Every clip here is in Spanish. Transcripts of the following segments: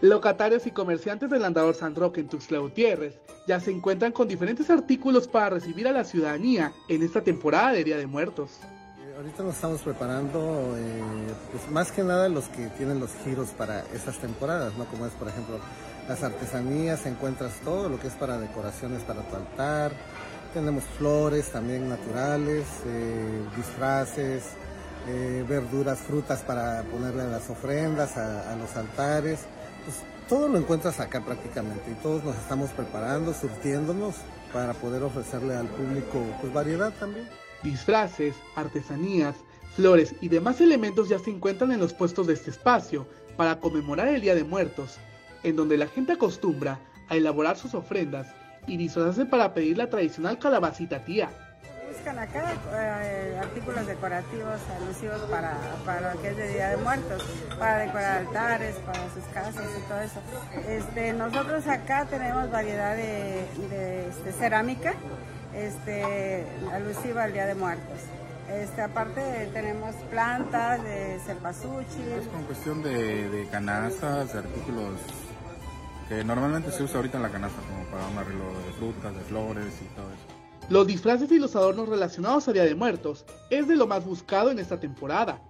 Locatarios y comerciantes del Andador San Roque en Tuxtla Gutiérrez ya se encuentran con diferentes artículos para recibir a la ciudadanía en esta temporada de Día de Muertos. Eh, ahorita nos estamos preparando, eh, pues más que nada los que tienen los giros para esas temporadas, ¿no? Como es, por ejemplo, las artesanías, encuentras todo lo que es para decoraciones para tu altar, tenemos flores también naturales, eh, disfraces, verduras, frutas para ponerle a las ofrendas, a los altares pues, todo lo encuentras acá prácticamente y todos nos estamos preparando, surtiéndonos para poder ofrecerle al público pues variedad también. Disfraces, artesanías, flores y demás elementos ya se encuentran en los puestos de este espacio para conmemorar el Día de Muertos, en donde la gente acostumbra a elaborar sus ofrendas y disfrazarse para pedir la tradicional calabacita tía acá eh, artículos decorativos alusivos para, para lo que es de Día de Muertos, para decorar altares, para sus casas y todo eso. Este, nosotros acá tenemos variedad de, este, cerámica este, alusiva al Día de Muertos. Este, aparte tenemos plantas de cempasúchil. Es con cuestión de, de canastas, de artículos que normalmente se usa ahorita en la canasta como para un arreglo de frutas, de flores y todo eso. Los disfraces y los adornos relacionados a Día de Muertos es de lo más buscado en esta temporada.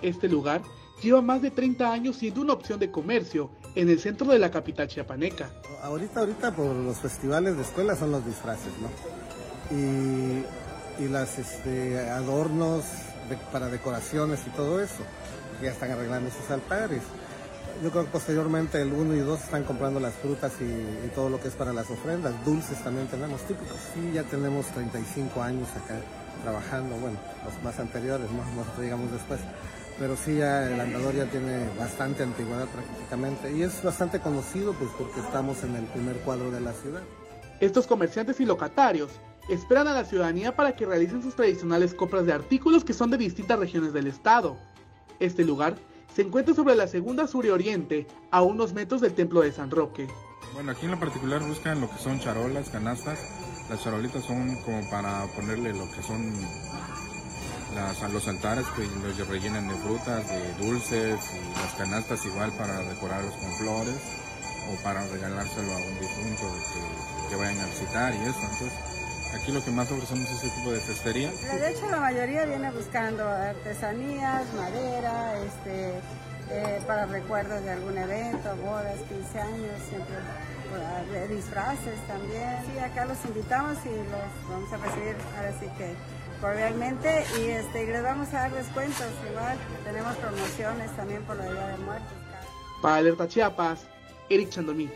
Este lugar lleva más de 30 años siendo una opción de comercio en el centro de la capital chiapaneca. Ahorita, ahorita por los festivales de escuela son los disfraces, ¿no? Y, y las este, adornos para decoraciones y todo eso. Ya están arreglando sus altares. Yo creo que posteriormente el 1 y 2 están comprando las frutas y, todo lo que es para las ofrendas. Dulces también tenemos típicos. Sí, ya tenemos 35 años acá trabajando, bueno, los más anteriores, no digamos después. Pero sí, ya el andador ya tiene bastante antigüedad prácticamente y es bastante conocido pues porque estamos en el primer cuadro de la ciudad. Estos comerciantes y locatarios esperan a la ciudadanía para que realicen sus tradicionales compras de artículos que son de distintas regiones del estado. Este lugar se encuentra sobre la segunda sur y oriente, a unos metros del templo de San Roque. Bueno, aquí en lo particular buscan lo que son charolas, canastas. Las charolitas son como para ponerle lo que son los altares que los rellenan de frutas, de dulces y las canastas igual para decorarlos con flores o para regalárselo a un difunto que, que vayan a visitar y eso. Entonces, Aquí lo que más ofrecemos es ese tipo de cestería. De hecho, la mayoría viene buscando artesanías, madera, este, eh, para recuerdos de algún evento, bodas, 15 años, siempre de disfraces también. Sí, acá los invitamos y los vamos a recibir ahora sí que cordialmente y, este, y les vamos a dar descuentos igual. Tenemos promociones también por la Día de Muertos. Para Alerta Chiapas, Eric Chandomí.